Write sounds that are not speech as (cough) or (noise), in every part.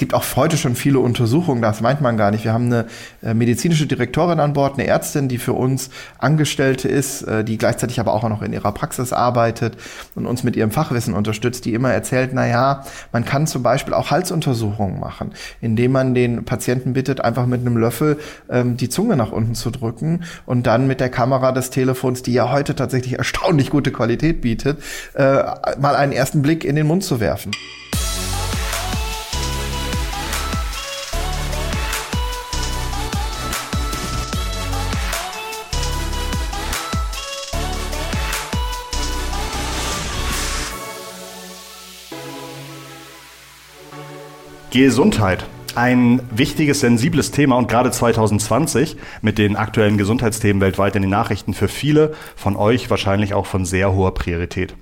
gibt auch heute schon viele Untersuchungen, das meint man gar nicht. Wir haben eine äh, medizinische Direktorin an Bord, eine Ärztin, die für uns Angestellte ist, äh, die gleichzeitig aber auch noch in ihrer Praxis arbeitet und uns mit ihrem Fachwissen unterstützt, die immer erzählt, na ja, man kann zum Beispiel auch Halsuntersuchungen machen, indem man den Patienten bittet, einfach mit einem Löffel ähm, die Zunge nach unten zu drücken und dann mit der Kamera des Telefons, die ja heute tatsächlich erstaunlich gute Qualität bietet, äh, mal einen ersten Blick in den Mund zu werfen. Gesundheit. Ein wichtiges, sensibles Thema und gerade 2020 mit den aktuellen Gesundheitsthemen weltweit in den Nachrichten für viele von euch wahrscheinlich auch von sehr hoher Priorität.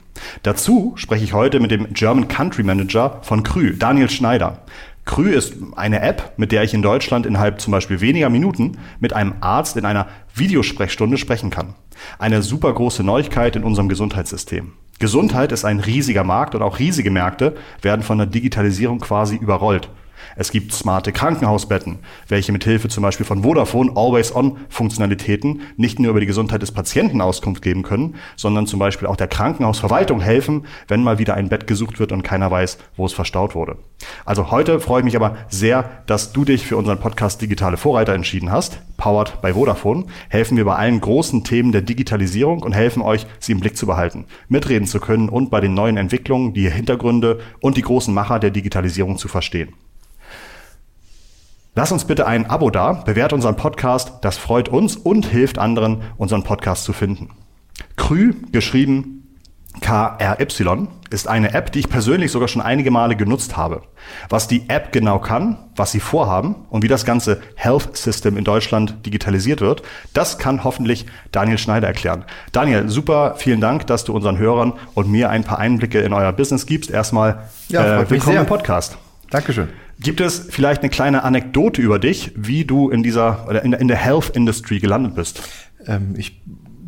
Dazu spreche ich heute mit dem German Country Manager von Krü, Daniel Schneider. Krü ist eine App, mit der ich in Deutschland innerhalb zum Beispiel weniger Minuten mit einem Arzt in einer Videosprechstunde sprechen kann. Eine super große Neuigkeit in unserem Gesundheitssystem. Gesundheit ist ein riesiger Markt und auch riesige Märkte werden von der Digitalisierung quasi überrollt. Es gibt smarte Krankenhausbetten, welche mit Hilfe zum Beispiel von Vodafone Always-On-Funktionalitäten nicht nur über die Gesundheit des Patienten Auskunft geben können, sondern zum Beispiel auch der Krankenhausverwaltung helfen, wenn mal wieder ein Bett gesucht wird und keiner weiß, wo es verstaut wurde. Also heute freue ich mich aber sehr, dass du dich für unseren Podcast Digitale Vorreiter entschieden hast. Powered by Vodafone helfen wir bei allen großen Themen der Digitalisierung und helfen euch, sie im Blick zu behalten, mitreden zu können und bei den neuen Entwicklungen die Hintergründe und die großen Macher der Digitalisierung zu verstehen. Lass uns bitte ein Abo da, bewährt unseren Podcast, das freut uns und hilft anderen, unseren Podcast zu finden. Krü, geschrieben KRY, ist eine App, die ich persönlich sogar schon einige Male genutzt habe. Was die App genau kann, was sie vorhaben und wie das ganze Health System in Deutschland digitalisiert wird, das kann hoffentlich Daniel Schneider erklären. Daniel, super, vielen Dank, dass du unseren Hörern und mir ein paar Einblicke in euer Business gibst. Erstmal ja, äh, willkommen im Podcast. Dankeschön. Gibt es vielleicht eine kleine Anekdote über dich, wie du in dieser oder in, in der Health Industry gelandet bist? Ähm, ich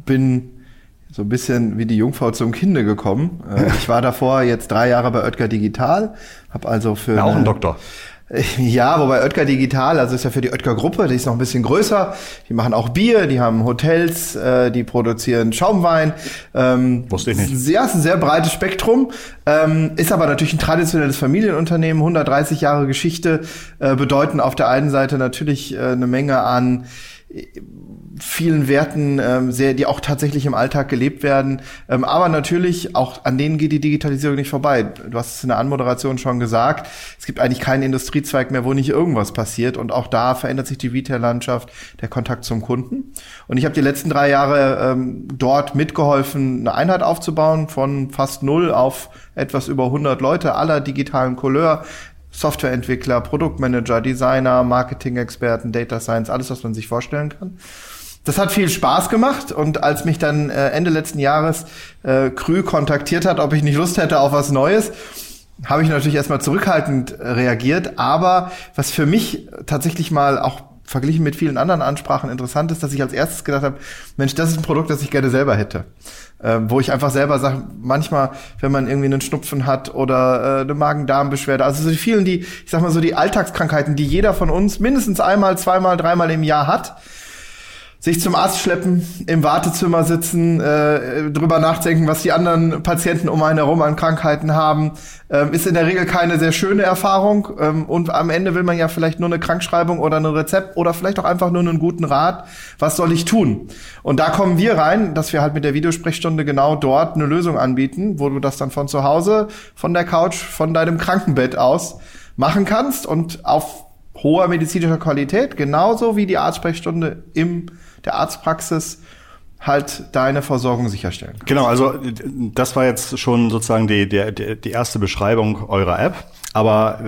bin so ein bisschen wie die Jungfrau zum Kinde gekommen. Äh, (laughs) ich war davor jetzt drei Jahre bei Oetker Digital, habe also für ja, auch ein Doktor. (laughs) Ja, wobei Oetker Digital, also ist ja für die Oetker Gruppe, die ist noch ein bisschen größer. Die machen auch Bier, die haben Hotels, äh, die produzieren Schaumwein. Ähm, Wusste ich nicht. Ja, ist ein sehr breites Spektrum. Ähm, ist aber natürlich ein traditionelles Familienunternehmen, 130 Jahre Geschichte, äh, bedeuten auf der einen Seite natürlich äh, eine Menge an vielen Werten, ähm, sehr, die auch tatsächlich im Alltag gelebt werden. Ähm, aber natürlich, auch an denen geht die Digitalisierung nicht vorbei. Du hast es in der Anmoderation schon gesagt. Es gibt eigentlich keinen Industriezweig mehr, wo nicht irgendwas passiert. Und auch da verändert sich die Retail-Landschaft, der Kontakt zum Kunden. Und ich habe die letzten drei Jahre ähm, dort mitgeholfen, eine Einheit aufzubauen von fast null auf etwas über 100 Leute aller digitalen Couleur. Softwareentwickler, Produktmanager, Designer, Marketing-Experten, Data Science, alles, was man sich vorstellen kann. Das hat viel Spaß gemacht und als mich dann äh, Ende letzten Jahres äh, Krü kontaktiert hat, ob ich nicht Lust hätte auf was Neues, habe ich natürlich erstmal zurückhaltend äh, reagiert. Aber was für mich tatsächlich mal auch verglichen mit vielen anderen Ansprachen interessant ist, dass ich als erstes gedacht habe, Mensch, das ist ein Produkt, das ich gerne selber hätte. Ähm, wo ich einfach selber sage, manchmal, wenn man irgendwie einen Schnupfen hat oder äh, eine Magen-Darm-Beschwerde, also so die vielen, die, ich sag mal so die Alltagskrankheiten, die jeder von uns mindestens einmal, zweimal, dreimal im Jahr hat, sich zum Arzt schleppen, im Wartezimmer sitzen, äh, drüber nachdenken, was die anderen Patienten um einen herum an Krankheiten haben, ähm, ist in der Regel keine sehr schöne Erfahrung. Ähm, und am Ende will man ja vielleicht nur eine Krankschreibung oder ein Rezept oder vielleicht auch einfach nur einen guten Rat. Was soll ich tun? Und da kommen wir rein, dass wir halt mit der Videosprechstunde genau dort eine Lösung anbieten, wo du das dann von zu Hause, von der Couch, von deinem Krankenbett aus machen kannst und auf hoher medizinischer Qualität, genauso wie die Arztsprechstunde im der Arztpraxis halt deine Versorgung sicherstellen. Kannst. Genau, also das war jetzt schon sozusagen die, die, die erste Beschreibung eurer App. Aber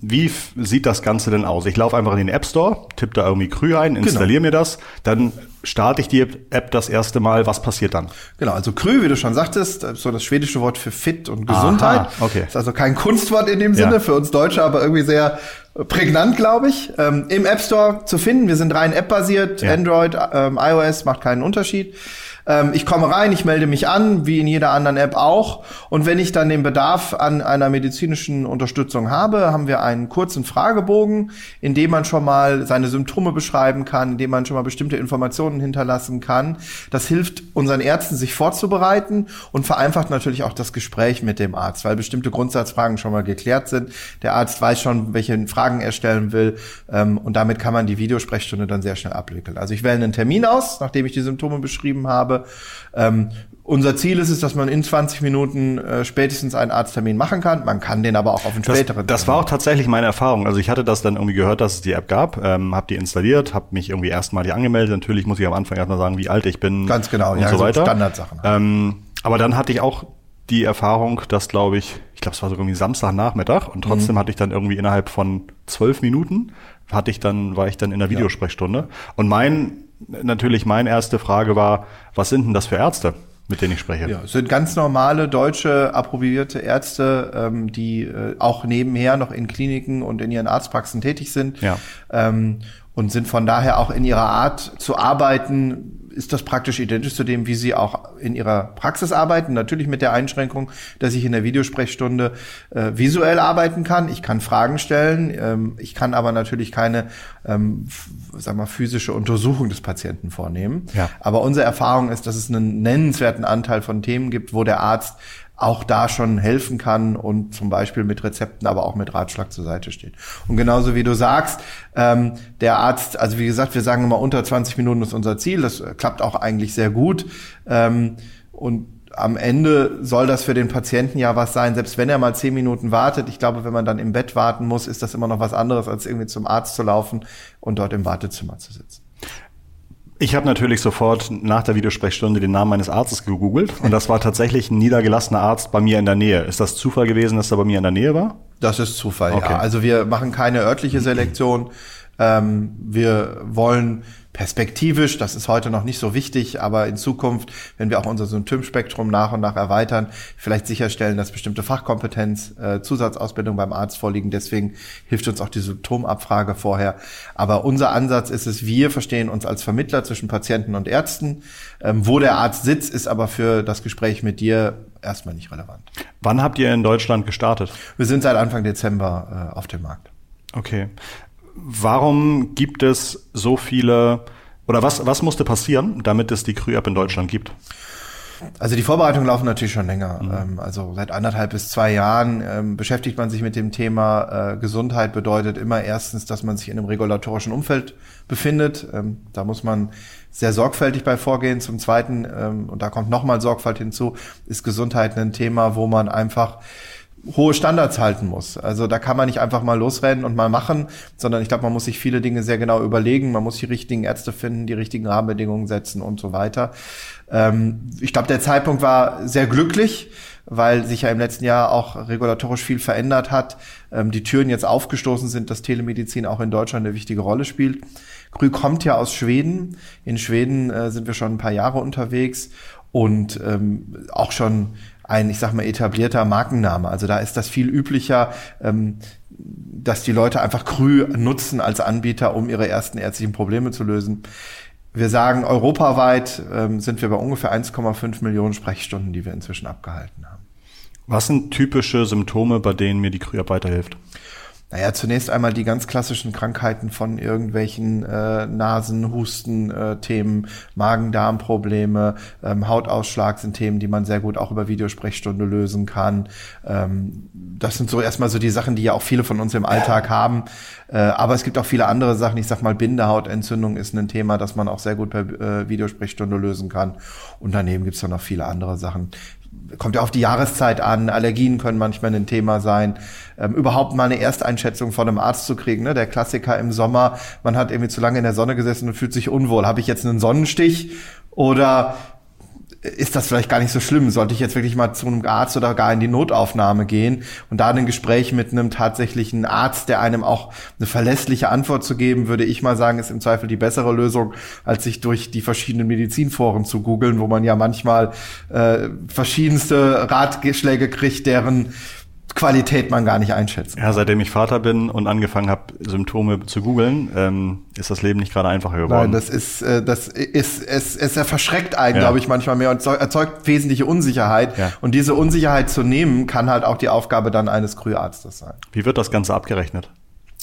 wie sieht das Ganze denn aus? Ich laufe einfach in den App Store, tippe da irgendwie Krü ein, genau. installiere genau. mir das, dann starte ich die App das erste Mal. Was passiert dann? Genau, also Krü, wie du schon sagtest, so das schwedische Wort für fit und Gesundheit. Aha, okay. Ist also kein Kunstwort in dem Sinne, ja. für uns Deutsche, aber irgendwie sehr prägnant, glaube ich. Ähm, Im App Store zu finden. Wir sind rein App-basiert, ja. Android, ähm, iOS macht keinen Unterschied. Ähm, ich komme rein, ich melde mich an, wie in jeder anderen App auch. Und wenn ich dann den Bedarf an einer medizinischen Unterstützung habe, haben wir einen kurzen Fragebogen, in dem man schon mal seine Symptome beschreiben kann, in dem man schon mal bestimmte Informationen hinterlassen kann. Das hilft unseren Ärzten, sich vorzubereiten und vereinfacht natürlich auch das Gespräch mit dem Arzt, weil bestimmte Grundsatzfragen schon mal geklärt sind. Der Arzt weiß schon, welche Fragen er stellen will ähm, und damit kann man die Videosprechstunde dann sehr schnell abwickeln. Also ich wähle einen Termin aus, nachdem ich die Symptome beschrieben habe. Ähm, unser Ziel ist es, dass man in 20 Minuten äh, spätestens einen Arzttermin machen kann. Man kann den aber auch auf einen das, späteren. Das war auch tatsächlich meine Erfahrung. Also ich hatte das dann irgendwie gehört, dass es die App gab, ähm, habe die installiert, habe mich irgendwie erstmalig angemeldet. Natürlich muss ich am Anfang erstmal sagen, wie alt ich bin. Ganz genau, und ja, so weiter. Standardsachen. Ähm, aber dann hatte ich auch die Erfahrung, dass glaube ich, ich glaube es war so irgendwie Samstagnachmittag und trotzdem mhm. hatte ich dann irgendwie innerhalb von zwölf Minuten hatte ich dann war ich dann in der Videosprechstunde ja. und mein natürlich meine erste Frage war, was sind denn das für Ärzte? mit denen ich spreche. Ja, sind ganz normale deutsche approbierte Ärzte, ähm, die äh, auch nebenher noch in Kliniken und in ihren Arztpraxen tätig sind. Ja. Ähm, und sind von daher auch in ihrer Art zu arbeiten ist das praktisch identisch zu dem, wie Sie auch in Ihrer Praxis arbeiten. Natürlich mit der Einschränkung, dass ich in der Videosprechstunde äh, visuell arbeiten kann. Ich kann Fragen stellen. Ähm, ich kann aber natürlich keine, ähm, sag mal, physische Untersuchung des Patienten vornehmen. Ja. Aber unsere Erfahrung ist, dass es einen nennenswerten Anteil von Themen gibt, wo der Arzt auch da schon helfen kann und zum Beispiel mit Rezepten, aber auch mit Ratschlag zur Seite steht. Und genauso wie du sagst, ähm, der Arzt, also wie gesagt, wir sagen immer unter 20 Minuten ist unser Ziel, das klappt auch eigentlich sehr gut. Ähm, und am Ende soll das für den Patienten ja was sein, selbst wenn er mal zehn Minuten wartet. Ich glaube, wenn man dann im Bett warten muss, ist das immer noch was anderes, als irgendwie zum Arzt zu laufen und dort im Wartezimmer zu sitzen. Ich habe natürlich sofort nach der Videosprechstunde den Namen meines Arztes gegoogelt und das war tatsächlich ein niedergelassener Arzt bei mir in der Nähe. Ist das Zufall gewesen, dass er bei mir in der Nähe war? Das ist Zufall, okay. ja. Also wir machen keine örtliche Selektion. Ähm, wir wollen perspektivisch, das ist heute noch nicht so wichtig, aber in Zukunft, wenn wir auch unser Symptomspektrum nach und nach erweitern, vielleicht sicherstellen, dass bestimmte Fachkompetenz, äh, Zusatzausbildung beim Arzt vorliegen. Deswegen hilft uns auch die Symptomabfrage vorher. Aber unser Ansatz ist es, wir verstehen uns als Vermittler zwischen Patienten und Ärzten. Ähm, wo der Arzt sitzt, ist aber für das Gespräch mit dir erstmal nicht relevant. Wann habt ihr in Deutschland gestartet? Wir sind seit Anfang Dezember äh, auf dem Markt. Okay warum gibt es so viele oder was, was musste passieren, damit es die Krü-App in Deutschland gibt? Also die Vorbereitungen laufen natürlich schon länger. Mhm. Ähm, also seit anderthalb bis zwei Jahren ähm, beschäftigt man sich mit dem Thema äh, Gesundheit. Bedeutet immer erstens, dass man sich in einem regulatorischen Umfeld befindet. Ähm, da muss man sehr sorgfältig bei vorgehen. Zum Zweiten, und da kommt nochmal Sorgfalt hinzu, ist Gesundheit ein Thema, wo man einfach hohe Standards halten muss. Also da kann man nicht einfach mal losrennen und mal machen, sondern ich glaube, man muss sich viele Dinge sehr genau überlegen. Man muss die richtigen Ärzte finden, die richtigen Rahmenbedingungen setzen und so weiter. Ähm, ich glaube, der Zeitpunkt war sehr glücklich, weil sich ja im letzten Jahr auch regulatorisch viel verändert hat. Ähm, die Türen jetzt aufgestoßen sind, dass Telemedizin auch in Deutschland eine wichtige Rolle spielt. Grü kommt ja aus Schweden. In Schweden äh, sind wir schon ein paar Jahre unterwegs und ähm, auch schon ein, ich sag mal, etablierter Markenname. Also da ist das viel üblicher, ähm, dass die Leute einfach Krü nutzen als Anbieter, um ihre ersten ärztlichen Probleme zu lösen. Wir sagen, europaweit ähm, sind wir bei ungefähr 1,5 Millionen Sprechstunden, die wir inzwischen abgehalten haben. Was sind typische Symptome, bei denen mir die Krü-App? Naja, zunächst einmal die ganz klassischen Krankheiten von irgendwelchen äh, Nasen, Husten, äh, Themen, Magen-Darm-Probleme, ähm, Hautausschlag sind Themen, die man sehr gut auch über Videosprechstunde lösen kann. Ähm, das sind so erstmal so die Sachen, die ja auch viele von uns im Alltag (laughs) haben. Äh, aber es gibt auch viele andere Sachen. Ich sag mal, Bindehautentzündung ist ein Thema, das man auch sehr gut per äh, Videosprechstunde lösen kann. Und daneben gibt's dann noch viele andere Sachen kommt ja auf die Jahreszeit an, Allergien können manchmal ein Thema sein. Ähm, überhaupt mal eine Ersteinschätzung von einem Arzt zu kriegen. Ne? Der Klassiker im Sommer, man hat irgendwie zu lange in der Sonne gesessen und fühlt sich unwohl. Habe ich jetzt einen Sonnenstich oder ist das vielleicht gar nicht so schlimm. Sollte ich jetzt wirklich mal zu einem Arzt oder gar in die Notaufnahme gehen und da ein Gespräch mit einem tatsächlichen Arzt, der einem auch eine verlässliche Antwort zu geben, würde ich mal sagen, ist im Zweifel die bessere Lösung, als sich durch die verschiedenen Medizinforen zu googeln, wo man ja manchmal äh, verschiedenste Ratschläge kriegt, deren Qualität man gar nicht einschätzen. Ja, seitdem ich Vater bin und angefangen habe, Symptome zu googeln, ähm, ist das Leben nicht gerade einfacher geworden. Nein, das ist, äh, das ist, es, es verschreckt einen, ja. glaube ich, manchmal mehr und erzeugt wesentliche Unsicherheit. Ja. Und diese Unsicherheit zu nehmen, kann halt auch die Aufgabe dann eines Krüarztes sein. Wie wird das Ganze abgerechnet?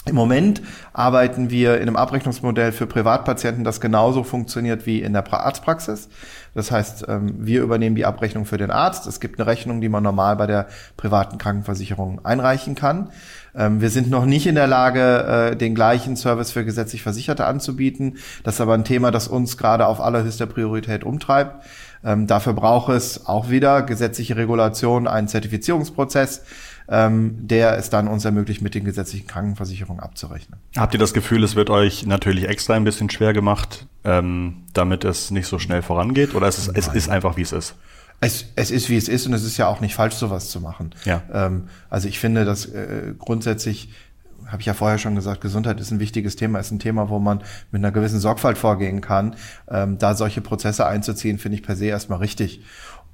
Im Moment arbeiten wir in einem Abrechnungsmodell für Privatpatienten, das genauso funktioniert wie in der Arztpraxis. Das heißt, ähm, wir übernehmen die Abrechnung für den Arzt. Es gibt eine Rechnung, die man normal bei der privaten Krankenversicherung einreichen kann. Ähm, wir sind noch nicht in der Lage, äh, den gleichen Service für gesetzlich Versicherte anzubieten. Das ist aber ein Thema, das uns gerade auf allerhöchster Priorität umtreibt. Ähm, dafür braucht es auch wieder gesetzliche Regulation, einen Zertifizierungsprozess ähm, der es dann uns ermöglicht, mit den gesetzlichen Krankenversicherungen abzurechnen. Habt ihr das Gefühl, es wird euch natürlich extra ein bisschen schwer gemacht, ähm, damit es nicht so schnell vorangeht? Oder es ist, es ist einfach, wie es ist? Es, es ist, wie es ist und es ist ja auch nicht falsch, sowas zu machen. Ja. Ähm, also ich finde, dass äh, grundsätzlich habe ich ja vorher schon gesagt, Gesundheit ist ein wichtiges Thema, ist ein Thema, wo man mit einer gewissen Sorgfalt vorgehen kann. Ähm, da solche Prozesse einzuziehen, finde ich per se erstmal richtig.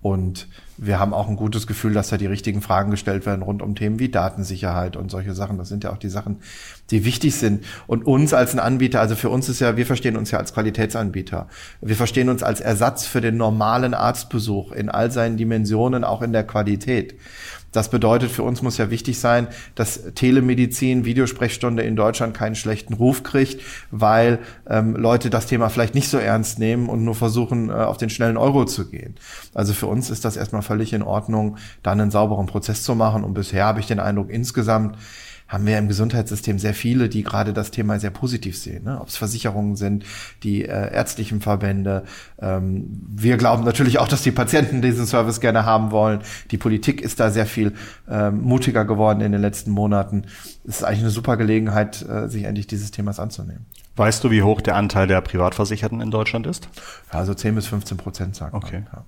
Und wir haben auch ein gutes Gefühl, dass da die richtigen Fragen gestellt werden rund um Themen wie Datensicherheit und solche Sachen. Das sind ja auch die Sachen, die wichtig sind. Und uns als ein Anbieter, also für uns ist ja, wir verstehen uns ja als Qualitätsanbieter. Wir verstehen uns als Ersatz für den normalen Arztbesuch in all seinen Dimensionen, auch in der Qualität. Das bedeutet, für uns muss ja wichtig sein, dass Telemedizin, Videosprechstunde in Deutschland keinen schlechten Ruf kriegt, weil ähm, Leute das Thema vielleicht nicht so ernst nehmen und nur versuchen, äh, auf den schnellen Euro zu gehen. Also für uns ist das erstmal völlig in Ordnung, dann einen sauberen Prozess zu machen. Und bisher habe ich den Eindruck, insgesamt haben wir im Gesundheitssystem sehr viele, die gerade das Thema sehr positiv sehen. Ne? Ob es Versicherungen sind, die äh, ärztlichen Verbände. Ähm, wir glauben natürlich auch, dass die Patienten diesen Service gerne haben wollen. Die Politik ist da sehr viel ähm, mutiger geworden in den letzten Monaten. Es ist eigentlich eine super Gelegenheit, äh, sich endlich dieses Themas anzunehmen. Weißt du, wie hoch der Anteil der Privatversicherten in Deutschland ist? Ja, also 10 bis 15 Prozent sagen okay. Man, ja.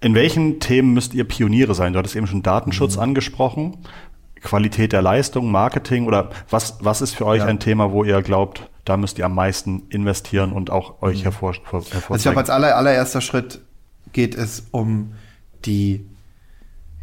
In welchen Themen müsst ihr Pioniere sein? Du hattest eben schon Datenschutz mhm. angesprochen. Qualität der Leistung, Marketing oder was, was ist für euch ja. ein Thema, wo ihr glaubt, da müsst ihr am meisten investieren und auch euch mhm. hervor, hervorzeigen? Also ich glaube, als aller, allererster Schritt geht es um die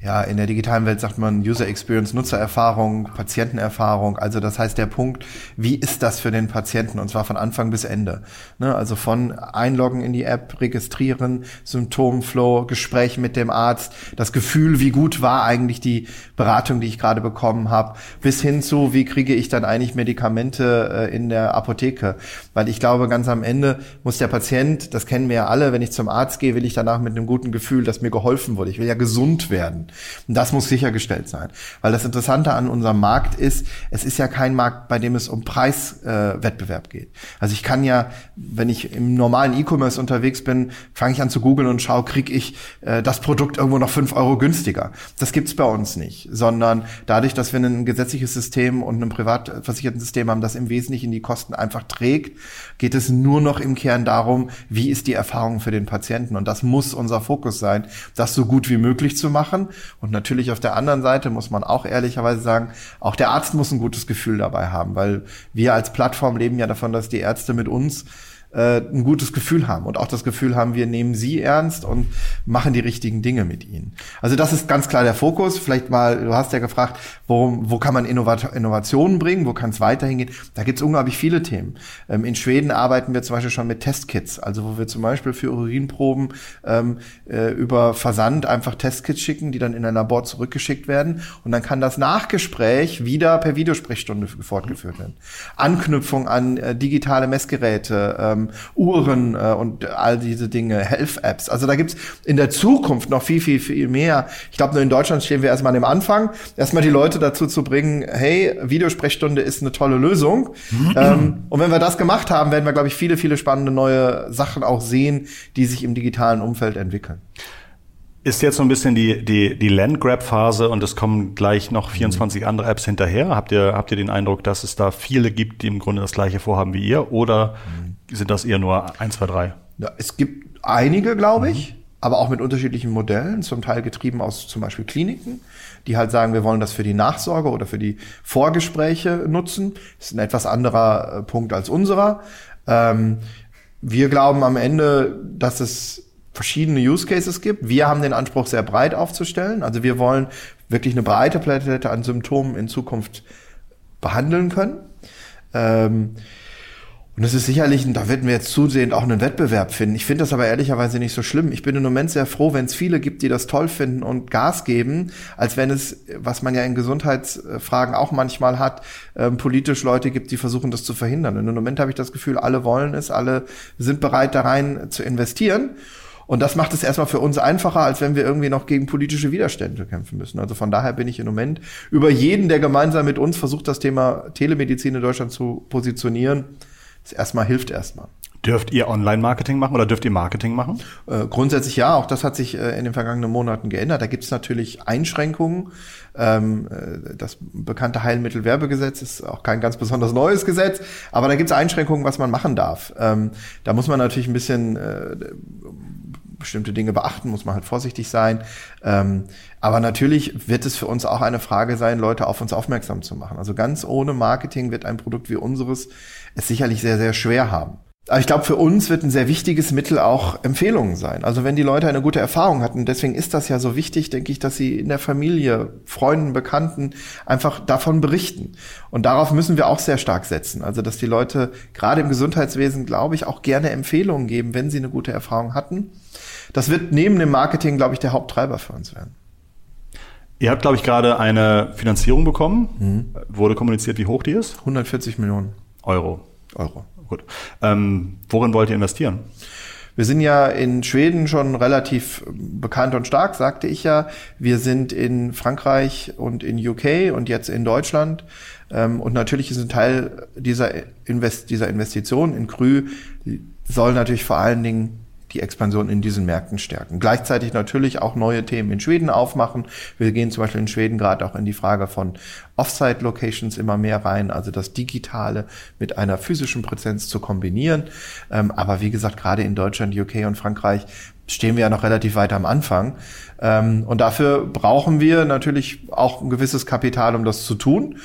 ja, in der digitalen Welt sagt man User Experience, Nutzererfahrung, Patientenerfahrung. Also das heißt der Punkt, wie ist das für den Patienten und zwar von Anfang bis Ende. Ne? Also von Einloggen in die App, registrieren, Symptomflow, Gespräch mit dem Arzt, das Gefühl, wie gut war eigentlich die Beratung, die ich gerade bekommen habe, bis hin zu, wie kriege ich dann eigentlich Medikamente äh, in der Apotheke. Weil ich glaube, ganz am Ende muss der Patient, das kennen wir ja alle, wenn ich zum Arzt gehe, will ich danach mit einem guten Gefühl, dass mir geholfen wurde. Ich will ja gesund werden. Und das muss sichergestellt sein. Weil das Interessante an unserem Markt ist, es ist ja kein Markt, bei dem es um Preiswettbewerb äh, geht. Also ich kann ja, wenn ich im normalen E-Commerce unterwegs bin, fange ich an zu googeln und schaue, kriege ich äh, das Produkt irgendwo noch fünf Euro günstiger. Das gibt's bei uns nicht, sondern dadurch, dass wir ein gesetzliches System und ein privat versicherten System haben, das im Wesentlichen die Kosten einfach trägt, geht es nur noch im Kern darum, wie ist die Erfahrung für den Patienten. Und das muss unser Fokus sein, das so gut wie möglich zu machen. Und natürlich auf der anderen Seite muss man auch ehrlicherweise sagen, auch der Arzt muss ein gutes Gefühl dabei haben, weil wir als Plattform leben ja davon, dass die Ärzte mit uns äh, ein gutes Gefühl haben und auch das Gefühl haben, wir nehmen sie ernst und machen die richtigen Dinge mit ihnen. Also das ist ganz klar der Fokus. Vielleicht mal, du hast ja gefragt, wo, wo kann man Innovat Innovationen bringen, wo kann es weiterhin gehen. Da gibt es unglaublich viele Themen. Ähm, in Schweden arbeiten wir zum Beispiel schon mit Testkits, also wo wir zum Beispiel für Urinproben ähm, äh, über Versand einfach Testkits schicken, die dann in ein Labor zurückgeschickt werden und dann kann das Nachgespräch wieder per Videosprechstunde fortgeführt werden. Anknüpfung an äh, digitale Messgeräte, ähm, ähm, Uhren äh, und all diese Dinge, Health-Apps. Also da gibt's in der Zukunft noch viel, viel, viel mehr. Ich glaube, nur in Deutschland stehen wir erstmal am Anfang, erstmal die Leute dazu zu bringen, hey, Videosprechstunde ist eine tolle Lösung. ähm, und wenn wir das gemacht haben, werden wir, glaube ich, viele, viele spannende neue Sachen auch sehen, die sich im digitalen Umfeld entwickeln. Ist jetzt so ein bisschen die, die, die Landgrab-Phase und es kommen gleich noch 24 mhm. andere Apps hinterher. Habt ihr, habt ihr den Eindruck, dass es da viele gibt, die im Grunde das gleiche vorhaben wie ihr? Oder mhm sind das eher nur ein, zwei, drei? Ja, es gibt einige, glaube ich, mhm. aber auch mit unterschiedlichen Modellen, zum Teil getrieben aus zum Beispiel Kliniken, die halt sagen, wir wollen das für die Nachsorge oder für die Vorgespräche nutzen. Das ist ein etwas anderer äh, Punkt als unserer. Ähm, wir glauben am Ende, dass es verschiedene Use Cases gibt. Wir haben den Anspruch, sehr breit aufzustellen. Also wir wollen wirklich eine breite Palette an Symptomen in Zukunft behandeln können. Ähm, und es ist sicherlich, da werden wir jetzt zusehend auch einen Wettbewerb finden. Ich finde das aber ehrlicherweise nicht so schlimm. Ich bin im Moment sehr froh, wenn es viele gibt, die das toll finden und Gas geben, als wenn es, was man ja in Gesundheitsfragen auch manchmal hat, ähm, politisch Leute gibt, die versuchen, das zu verhindern. Und im Moment habe ich das Gefühl, alle wollen es, alle sind bereit, da rein zu investieren. Und das macht es erstmal für uns einfacher, als wenn wir irgendwie noch gegen politische Widerstände kämpfen müssen. Also von daher bin ich im Moment über jeden, der gemeinsam mit uns versucht, das Thema Telemedizin in Deutschland zu positionieren, erstmal hilft erstmal. Dürft ihr Online-Marketing machen oder dürft ihr Marketing machen? Äh, grundsätzlich ja, auch das hat sich äh, in den vergangenen Monaten geändert. Da gibt es natürlich Einschränkungen. Ähm, äh, das bekannte Heilmittelwerbegesetz ist auch kein ganz besonders neues Gesetz, aber da gibt es Einschränkungen, was man machen darf. Ähm, da muss man natürlich ein bisschen äh, bestimmte Dinge beachten, muss man halt vorsichtig sein. Ähm, aber natürlich wird es für uns auch eine Frage sein, Leute auf uns aufmerksam zu machen. Also ganz ohne Marketing wird ein Produkt wie unseres es sicherlich sehr, sehr schwer haben. Aber ich glaube, für uns wird ein sehr wichtiges Mittel auch Empfehlungen sein. Also wenn die Leute eine gute Erfahrung hatten, deswegen ist das ja so wichtig, denke ich, dass sie in der Familie, Freunden, Bekannten einfach davon berichten. Und darauf müssen wir auch sehr stark setzen. Also dass die Leute gerade im Gesundheitswesen, glaube ich, auch gerne Empfehlungen geben, wenn sie eine gute Erfahrung hatten. Das wird neben dem Marketing, glaube ich, der Haupttreiber für uns werden. Ihr habt, glaube ich, gerade eine Finanzierung bekommen. Mhm. Wurde kommuniziert, wie hoch die ist? 140 Millionen. Euro. Euro. Gut. Ähm, worin wollt ihr investieren? Wir sind ja in Schweden schon relativ bekannt und stark, sagte ich ja. Wir sind in Frankreich und in UK und jetzt in Deutschland. Ähm, und natürlich ist ein Teil dieser, Invest dieser Investition in Krü soll natürlich vor allen Dingen die Expansion in diesen Märkten stärken. Gleichzeitig natürlich auch neue Themen in Schweden aufmachen. Wir gehen zum Beispiel in Schweden gerade auch in die Frage von Offsite-Locations immer mehr rein, also das Digitale mit einer physischen Präsenz zu kombinieren. Ähm, aber wie gesagt, gerade in Deutschland, UK und Frankreich stehen wir ja noch relativ weit am Anfang. Ähm, und dafür brauchen wir natürlich auch ein gewisses Kapital, um das zu tun.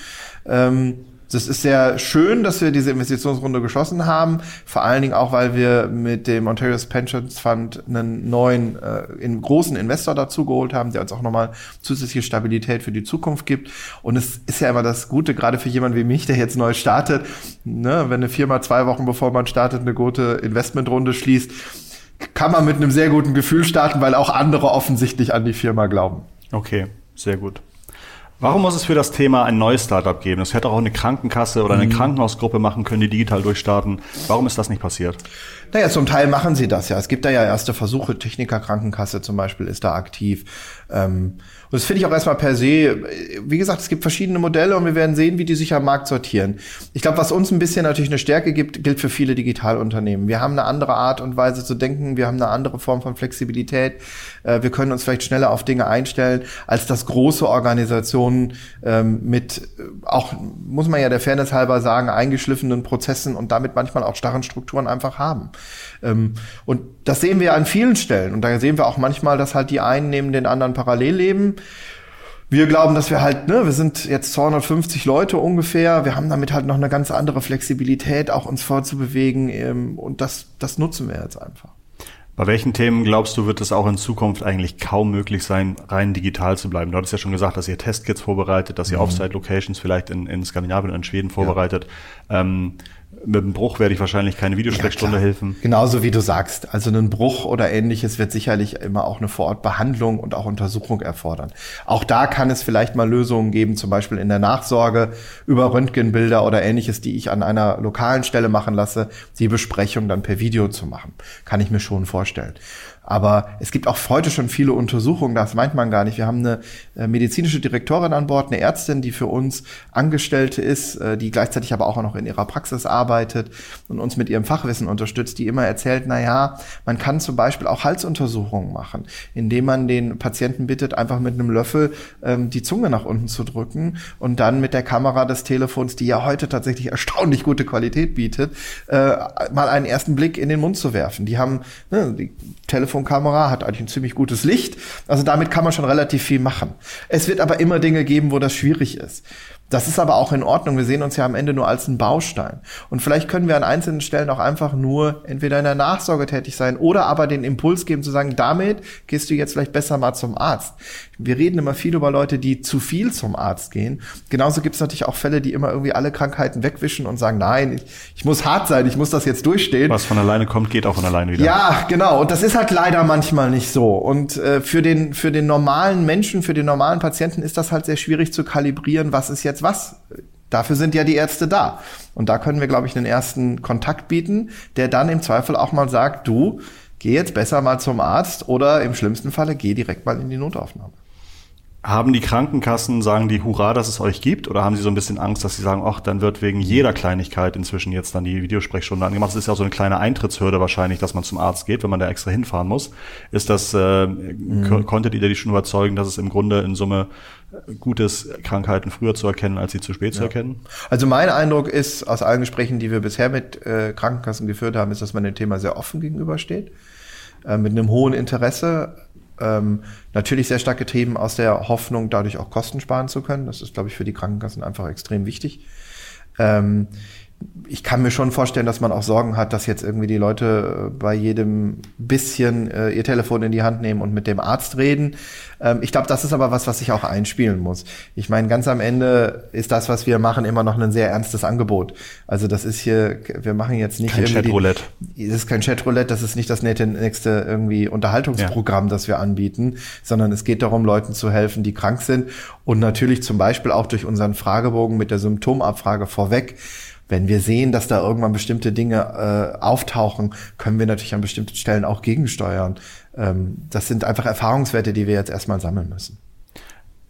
Ähm, das ist sehr schön, dass wir diese Investitionsrunde geschlossen haben. Vor allen Dingen auch, weil wir mit dem Ontario's Pensions Fund einen neuen, äh, einen großen Investor dazu geholt haben, der uns auch nochmal zusätzliche Stabilität für die Zukunft gibt. Und es ist ja immer das Gute, gerade für jemanden wie mich, der jetzt neu startet, ne, wenn eine Firma zwei Wochen bevor man startet eine gute Investmentrunde schließt, kann man mit einem sehr guten Gefühl starten, weil auch andere offensichtlich an die Firma glauben. Okay, sehr gut. Warum muss es für das Thema ein neues Startup geben? Es hätte auch eine Krankenkasse oder eine mhm. Krankenhausgruppe machen können, die digital durchstarten. Warum ist das nicht passiert? Naja, zum Teil machen sie das ja. Es gibt da ja erste Versuche. Techniker Krankenkasse zum Beispiel ist da aktiv. Ähm, und das finde ich auch erstmal per se, wie gesagt, es gibt verschiedene Modelle und wir werden sehen, wie die sich am Markt sortieren. Ich glaube, was uns ein bisschen natürlich eine Stärke gibt, gilt für viele Digitalunternehmen. Wir haben eine andere Art und Weise zu denken, wir haben eine andere Form von Flexibilität. Äh, wir können uns vielleicht schneller auf Dinge einstellen, als das große Organisationen ähm, mit äh, auch, muss man ja der Fairness halber sagen, eingeschliffenen Prozessen und damit manchmal auch starren Strukturen einfach haben. Ähm, und das sehen wir an vielen Stellen. Und da sehen wir auch manchmal, dass halt die einen neben den anderen parallel leben. Wir glauben, dass wir halt, ne, wir sind jetzt 250 Leute ungefähr. Wir haben damit halt noch eine ganz andere Flexibilität, auch uns vorzubewegen. Ähm, und das, das nutzen wir jetzt einfach. Bei welchen Themen glaubst du, wird es auch in Zukunft eigentlich kaum möglich sein, rein digital zu bleiben? Du hattest ja schon gesagt, dass ihr Testkits vorbereitet, dass ihr mhm. Offsite-Locations vielleicht in, in Skandinavien und in Schweden vorbereitet. Ja. Ähm, mit dem Bruch werde ich wahrscheinlich keine Videosprechstunde ja, helfen. Genauso wie du sagst. Also ein Bruch oder ähnliches wird sicherlich immer auch eine Vorortbehandlung und auch Untersuchung erfordern. Auch da kann es vielleicht mal Lösungen geben, zum Beispiel in der Nachsorge über Röntgenbilder oder ähnliches, die ich an einer lokalen Stelle machen lasse, die Besprechung dann per Video zu machen. Kann ich mir schon vorstellen. Aber es gibt auch heute schon viele Untersuchungen, das meint man gar nicht. Wir haben eine äh, medizinische Direktorin an Bord, eine Ärztin, die für uns Angestellte ist, äh, die gleichzeitig aber auch noch in ihrer Praxis arbeitet und uns mit ihrem Fachwissen unterstützt, die immer erzählt, na ja, man kann zum Beispiel auch Halsuntersuchungen machen, indem man den Patienten bittet, einfach mit einem Löffel ähm, die Zunge nach unten zu drücken und dann mit der Kamera des Telefons, die ja heute tatsächlich (laughs) erstaunlich gute Qualität bietet, äh, mal einen ersten Blick in den Mund zu werfen. Die haben ne, die Telefon Telefonkamera, hat eigentlich ein ziemlich gutes Licht. Also damit kann man schon relativ viel machen. Es wird aber immer Dinge geben, wo das schwierig ist. Das ist aber auch in Ordnung. Wir sehen uns ja am Ende nur als einen Baustein. Und vielleicht können wir an einzelnen Stellen auch einfach nur entweder in der Nachsorge tätig sein oder aber den Impuls geben zu sagen, damit gehst du jetzt vielleicht besser mal zum Arzt. Wir reden immer viel über Leute, die zu viel zum Arzt gehen. Genauso gibt es natürlich auch Fälle, die immer irgendwie alle Krankheiten wegwischen und sagen, nein, ich, ich muss hart sein, ich muss das jetzt durchstehen. Was von alleine kommt, geht auch von alleine wieder. Ja, genau. Und das ist halt leider manchmal nicht so. Und äh, für den für den normalen Menschen, für den normalen Patienten ist das halt sehr schwierig zu kalibrieren, was ist jetzt was. Dafür sind ja die Ärzte da. Und da können wir, glaube ich, einen ersten Kontakt bieten, der dann im Zweifel auch mal sagt, du, geh jetzt besser mal zum Arzt oder im schlimmsten Falle geh direkt mal in die Notaufnahme. Haben die Krankenkassen, sagen die Hurra, dass es euch gibt? Oder haben sie so ein bisschen Angst, dass sie sagen, ach, dann wird wegen jeder Kleinigkeit inzwischen jetzt dann die Videosprechstunde angemacht? Das ist ja so eine kleine Eintrittshürde wahrscheinlich, dass man zum Arzt geht, wenn man da extra hinfahren muss. Ist das, äh, mhm. konntet ihr die schon überzeugen, dass es im Grunde in Summe gut ist, Krankheiten früher zu erkennen, als sie zu spät ja. zu erkennen? Also mein Eindruck ist, aus allen Gesprächen, die wir bisher mit äh, Krankenkassen geführt haben, ist, dass man dem Thema sehr offen gegenübersteht, äh, mit einem hohen Interesse ähm, natürlich sehr stark getrieben aus der Hoffnung, dadurch auch Kosten sparen zu können. Das ist, glaube ich, für die Krankenkassen einfach extrem wichtig. Ähm, ich kann mir schon vorstellen, dass man auch Sorgen hat, dass jetzt irgendwie die Leute äh, bei jedem bisschen äh, ihr Telefon in die Hand nehmen und mit dem Arzt reden. Ähm, ich glaube, das ist aber was, was ich auch einspielen muss. Ich meine, ganz am Ende ist das, was wir machen, immer noch ein sehr ernstes Angebot. Also das ist hier, wir machen jetzt nicht kein Chatroulette. Das ist kein Chatroulette, das ist nicht das nette nächste irgendwie Unterhaltungsprogramm, ja. das wir anbieten, sondern es geht darum, Leuten zu helfen, die krank sind und natürlich zum Beispiel auch durch unseren Fragebogen mit der Symptomabfrage vorweg wenn wir sehen, dass da irgendwann bestimmte Dinge äh, auftauchen, können wir natürlich an bestimmten Stellen auch gegensteuern. Ähm, das sind einfach Erfahrungswerte, die wir jetzt erstmal sammeln müssen.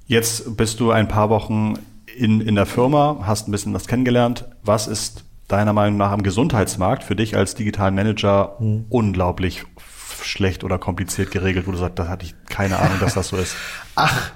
Jetzt bist du ein paar Wochen in, in der Firma, hast ein bisschen was kennengelernt. Was ist deiner Meinung nach am Gesundheitsmarkt für dich als digitalen Manager hm. unglaublich schlecht oder kompliziert geregelt, wo du sagst, da hatte ich keine Ahnung, dass das so ist? (laughs) Ach,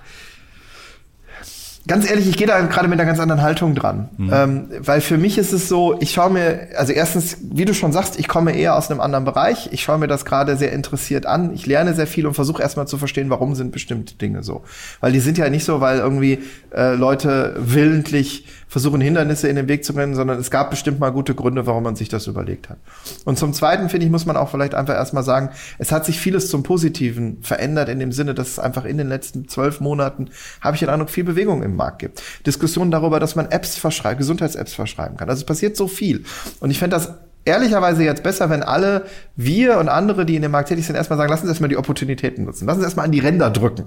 ganz ehrlich, ich gehe da gerade mit einer ganz anderen Haltung dran. Mhm. Ähm, weil für mich ist es so, ich schaue mir, also erstens, wie du schon sagst, ich komme eher aus einem anderen Bereich. Ich schaue mir das gerade sehr interessiert an. Ich lerne sehr viel und versuche erstmal zu verstehen, warum sind bestimmte Dinge so. Weil die sind ja nicht so, weil irgendwie äh, Leute willentlich versuchen, Hindernisse in den Weg zu rennen, sondern es gab bestimmt mal gute Gründe, warum man sich das überlegt hat. Und zum Zweiten, finde ich, muss man auch vielleicht einfach erstmal sagen, es hat sich vieles zum Positiven verändert, in dem Sinne, dass es einfach in den letzten zwölf Monaten, habe ich den Eindruck, viel Bewegung im Markt gibt. Diskussionen darüber, dass man Apps verschreibt, Gesundheits-Apps verschreiben kann. Also es passiert so viel. Und ich fände das ehrlicherweise jetzt besser, wenn alle, wir und andere, die in dem Markt tätig sind, erstmal sagen, lassen Sie erstmal die Opportunitäten nutzen. Lassen Sie erstmal an die Ränder drücken.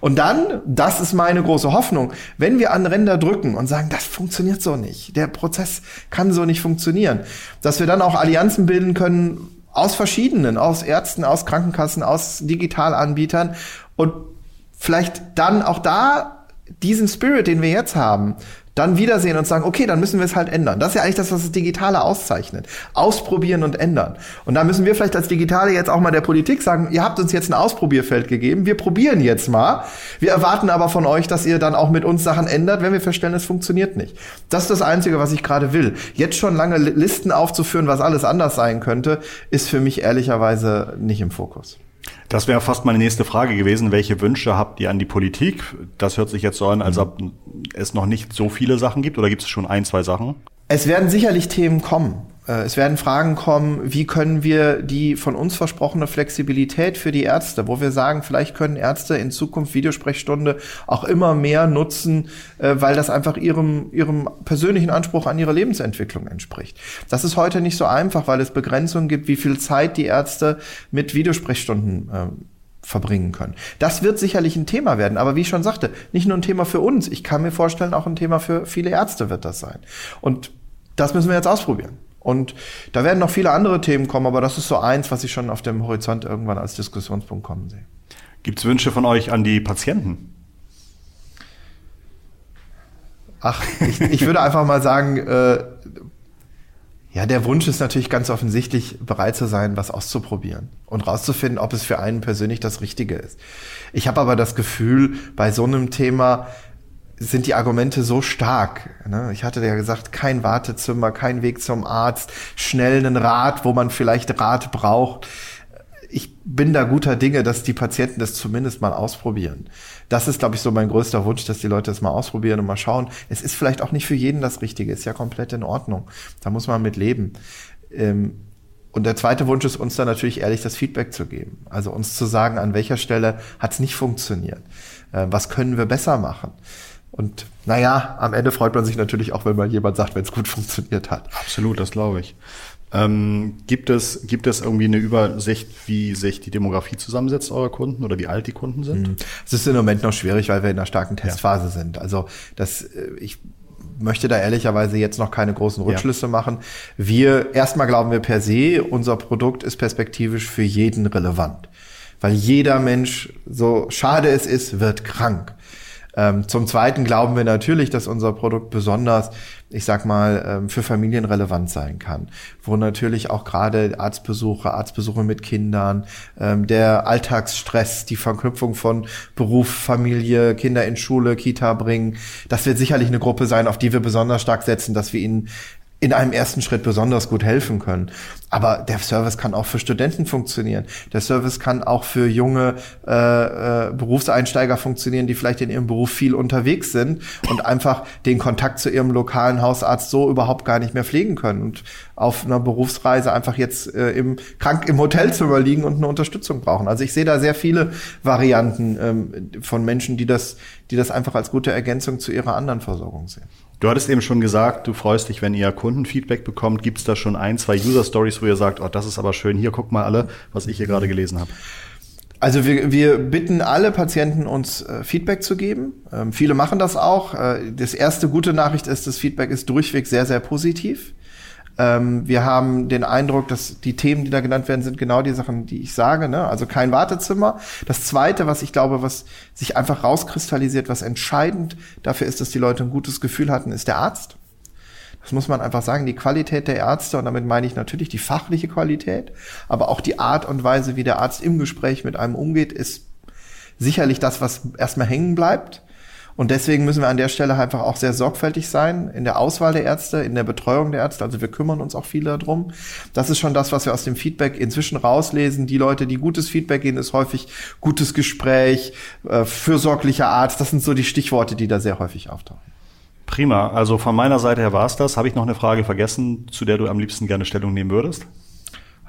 Und dann, das ist meine große Hoffnung, wenn wir an Ränder drücken und sagen, das funktioniert so nicht, der Prozess kann so nicht funktionieren, dass wir dann auch Allianzen bilden können aus verschiedenen, aus Ärzten, aus Krankenkassen, aus Digitalanbietern und vielleicht dann auch da diesen Spirit, den wir jetzt haben, dann wiedersehen und sagen, okay, dann müssen wir es halt ändern. Das ist ja eigentlich das, was das Digitale auszeichnet. Ausprobieren und ändern. Und da müssen wir vielleicht als Digitale jetzt auch mal der Politik sagen, ihr habt uns jetzt ein Ausprobierfeld gegeben, wir probieren jetzt mal. Wir erwarten aber von euch, dass ihr dann auch mit uns Sachen ändert, wenn wir feststellen, es funktioniert nicht. Das ist das Einzige, was ich gerade will. Jetzt schon lange Listen aufzuführen, was alles anders sein könnte, ist für mich ehrlicherweise nicht im Fokus. Das wäre fast meine nächste Frage gewesen. Welche Wünsche habt ihr an die Politik? Das hört sich jetzt so an, als mhm. ob es noch nicht so viele Sachen gibt oder gibt es schon ein, zwei Sachen? Es werden sicherlich Themen kommen. Äh, es werden Fragen kommen, wie können wir die von uns versprochene Flexibilität für die Ärzte, wo wir sagen, vielleicht können Ärzte in Zukunft Videosprechstunde auch immer mehr nutzen, äh, weil das einfach ihrem, ihrem persönlichen Anspruch an ihre Lebensentwicklung entspricht. Das ist heute nicht so einfach, weil es Begrenzungen gibt, wie viel Zeit die Ärzte mit Videosprechstunden äh, verbringen können. Das wird sicherlich ein Thema werden, aber wie ich schon sagte, nicht nur ein Thema für uns. Ich kann mir vorstellen, auch ein Thema für viele Ärzte wird das sein. Und das müssen wir jetzt ausprobieren. Und da werden noch viele andere Themen kommen, aber das ist so eins, was ich schon auf dem Horizont irgendwann als Diskussionspunkt kommen sehe. Gibt es Wünsche von euch an die Patienten? Ach, ich, ich würde einfach mal sagen, äh, ja, der Wunsch ist natürlich ganz offensichtlich, bereit zu sein, was auszuprobieren und rauszufinden, ob es für einen persönlich das Richtige ist. Ich habe aber das Gefühl, bei so einem Thema sind die Argumente so stark. Ne? Ich hatte ja gesagt, kein Wartezimmer, kein Weg zum Arzt, schnell einen Rat, wo man vielleicht Rat braucht. ich bin da guter Dinge, dass die Patienten das zumindest mal ausprobieren. Das ist, glaube ich, so mein größter Wunsch, dass die Leute das mal ausprobieren und mal schauen. Es ist vielleicht auch nicht für jeden das Richtige, ist ja komplett in Ordnung. Da muss man mit leben. Ähm, und der zweite Wunsch ist uns dann natürlich ehrlich das Feedback zu geben. Also uns zu sagen, an welcher Stelle hat es nicht funktioniert. Äh, was können wir besser machen? Und naja, am Ende freut man sich natürlich auch, wenn mal jemand sagt, wenn es gut funktioniert hat. Absolut, das glaube ich. Ähm, gibt, es, gibt es irgendwie eine Übersicht, wie sich die Demografie zusammensetzt eurer Kunden oder wie alt die Kunden sind? Mhm. Es ist im Moment noch schwierig, weil wir in einer starken Testphase ja. sind. Also das, äh, ich möchte da ehrlicherweise jetzt noch keine großen Rückschlüsse ja. machen. Wir, erstmal glauben wir per se, unser Produkt ist perspektivisch für jeden relevant. Weil jeder Mensch, so schade es ist, wird krank. Ähm, zum Zweiten glauben wir natürlich, dass unser Produkt besonders, ich sag mal, ähm, für Familien relevant sein kann, wo natürlich auch gerade Arztbesuche, Arztbesuche mit Kindern, ähm, der Alltagsstress, die Verknüpfung von Beruf, Familie, Kinder in Schule, Kita bringen, das wird sicherlich eine Gruppe sein, auf die wir besonders stark setzen, dass wir ihnen in einem ersten Schritt besonders gut helfen können. Aber der Service kann auch für Studenten funktionieren. Der Service kann auch für junge äh, äh, Berufseinsteiger funktionieren, die vielleicht in ihrem Beruf viel unterwegs sind und einfach den Kontakt zu ihrem lokalen Hausarzt so überhaupt gar nicht mehr pflegen können und auf einer Berufsreise einfach jetzt äh, im krank im Hotelzimmer liegen und eine Unterstützung brauchen. Also ich sehe da sehr viele Varianten ähm, von Menschen, die das, die das einfach als gute Ergänzung zu ihrer anderen Versorgung sehen. Du hattest eben schon gesagt, du freust dich, wenn ihr Kundenfeedback bekommt. Gibt es da schon ein, zwei User-Stories, wo ihr sagt, oh, das ist aber schön, hier guck mal alle, was ich hier gerade gelesen habe? Also wir, wir bitten alle Patienten, uns äh, Feedback zu geben. Ähm, viele machen das auch. Äh, das erste gute Nachricht ist, das Feedback ist durchweg sehr, sehr positiv. Ähm, wir haben den Eindruck, dass die Themen, die da genannt werden, sind genau die Sachen, die ich sage. Ne? Also kein Wartezimmer. Das Zweite, was ich glaube, was sich einfach rauskristallisiert, was entscheidend dafür ist, dass die Leute ein gutes Gefühl hatten, ist der Arzt. Das muss man einfach sagen, die Qualität der Ärzte, und damit meine ich natürlich die fachliche Qualität, aber auch die Art und Weise, wie der Arzt im Gespräch mit einem umgeht, ist sicherlich das, was erstmal hängen bleibt. Und deswegen müssen wir an der Stelle einfach auch sehr sorgfältig sein in der Auswahl der Ärzte, in der Betreuung der Ärzte. Also wir kümmern uns auch viel darum. Das ist schon das, was wir aus dem Feedback inzwischen rauslesen. Die Leute, die gutes Feedback geben, ist häufig gutes Gespräch, äh, fürsorglicher Arzt. Das sind so die Stichworte, die da sehr häufig auftauchen. Prima. Also von meiner Seite her war es das. Habe ich noch eine Frage vergessen, zu der du am liebsten gerne Stellung nehmen würdest?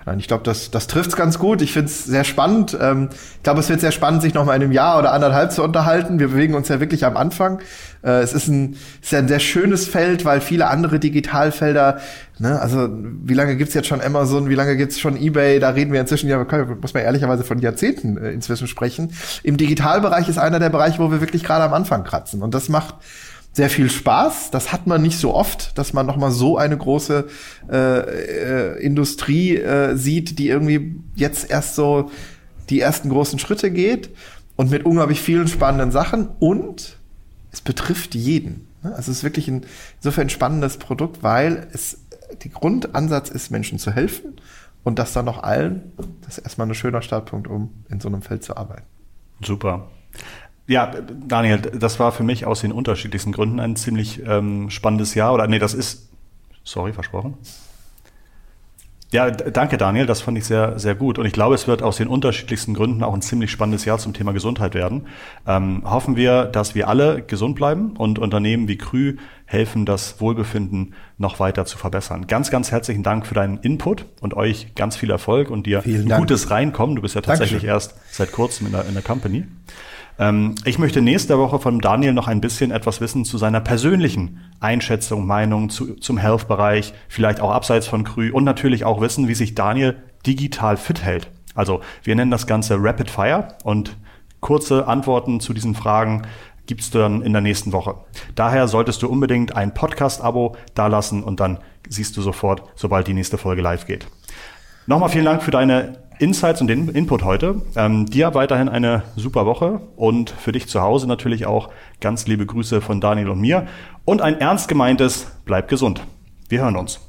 Nein, ich glaube, das, das trifft es ganz gut. Ich finde es sehr spannend. Ähm, ich glaube, es wird sehr spannend, sich noch mal in einem Jahr oder anderthalb zu unterhalten. Wir bewegen uns ja wirklich am Anfang. Äh, es ist ein, ist ja ein sehr schönes Feld, weil viele andere Digitalfelder, ne, also wie lange gibt's jetzt schon Amazon, wie lange gibt's schon Ebay, da reden wir inzwischen, ja, muss man ehrlicherweise von Jahrzehnten äh, inzwischen sprechen. Im Digitalbereich ist einer der Bereiche, wo wir wirklich gerade am Anfang kratzen. Und das macht sehr viel Spaß. Das hat man nicht so oft, dass man noch mal so eine große äh, äh, Industrie äh, sieht, die irgendwie jetzt erst so die ersten großen Schritte geht und mit unglaublich vielen spannenden Sachen und es betrifft jeden. Ne? Also es ist wirklich ein insofern spannendes Produkt, weil es der Grundansatz ist, Menschen zu helfen und das dann noch allen. Das ist erstmal ein schöner Startpunkt, um in so einem Feld zu arbeiten. Super. Ja, Daniel, das war für mich aus den unterschiedlichsten Gründen ein ziemlich ähm, spannendes Jahr. Oder nee, das ist, sorry, versprochen. Ja, danke Daniel, das fand ich sehr, sehr gut. Und ich glaube, es wird aus den unterschiedlichsten Gründen auch ein ziemlich spannendes Jahr zum Thema Gesundheit werden. Ähm, hoffen wir, dass wir alle gesund bleiben und Unternehmen wie Krü helfen, das Wohlbefinden noch weiter zu verbessern. Ganz, ganz herzlichen Dank für deinen Input und euch ganz viel Erfolg und dir Vielen ein Dank. gutes Reinkommen. Du bist ja tatsächlich Dankeschön. erst seit kurzem in der, in der Company. Ähm, ich möchte nächste Woche von Daniel noch ein bisschen etwas wissen zu seiner persönlichen Einschätzung, Meinung zu, zum Health-Bereich, vielleicht auch abseits von Krü und natürlich auch wissen, wie sich Daniel digital fit hält. Also wir nennen das Ganze Rapid Fire und kurze Antworten zu diesen Fragen gibt's dann in der nächsten Woche. Daher solltest du unbedingt ein Podcast-Abo dalassen und dann siehst du sofort, sobald die nächste Folge live geht. Nochmal vielen Dank für deine Insights und den Input heute. Ähm, dir weiterhin eine super Woche und für dich zu Hause natürlich auch ganz liebe Grüße von Daniel und mir und ein ernst gemeintes Bleib gesund. Wir hören uns.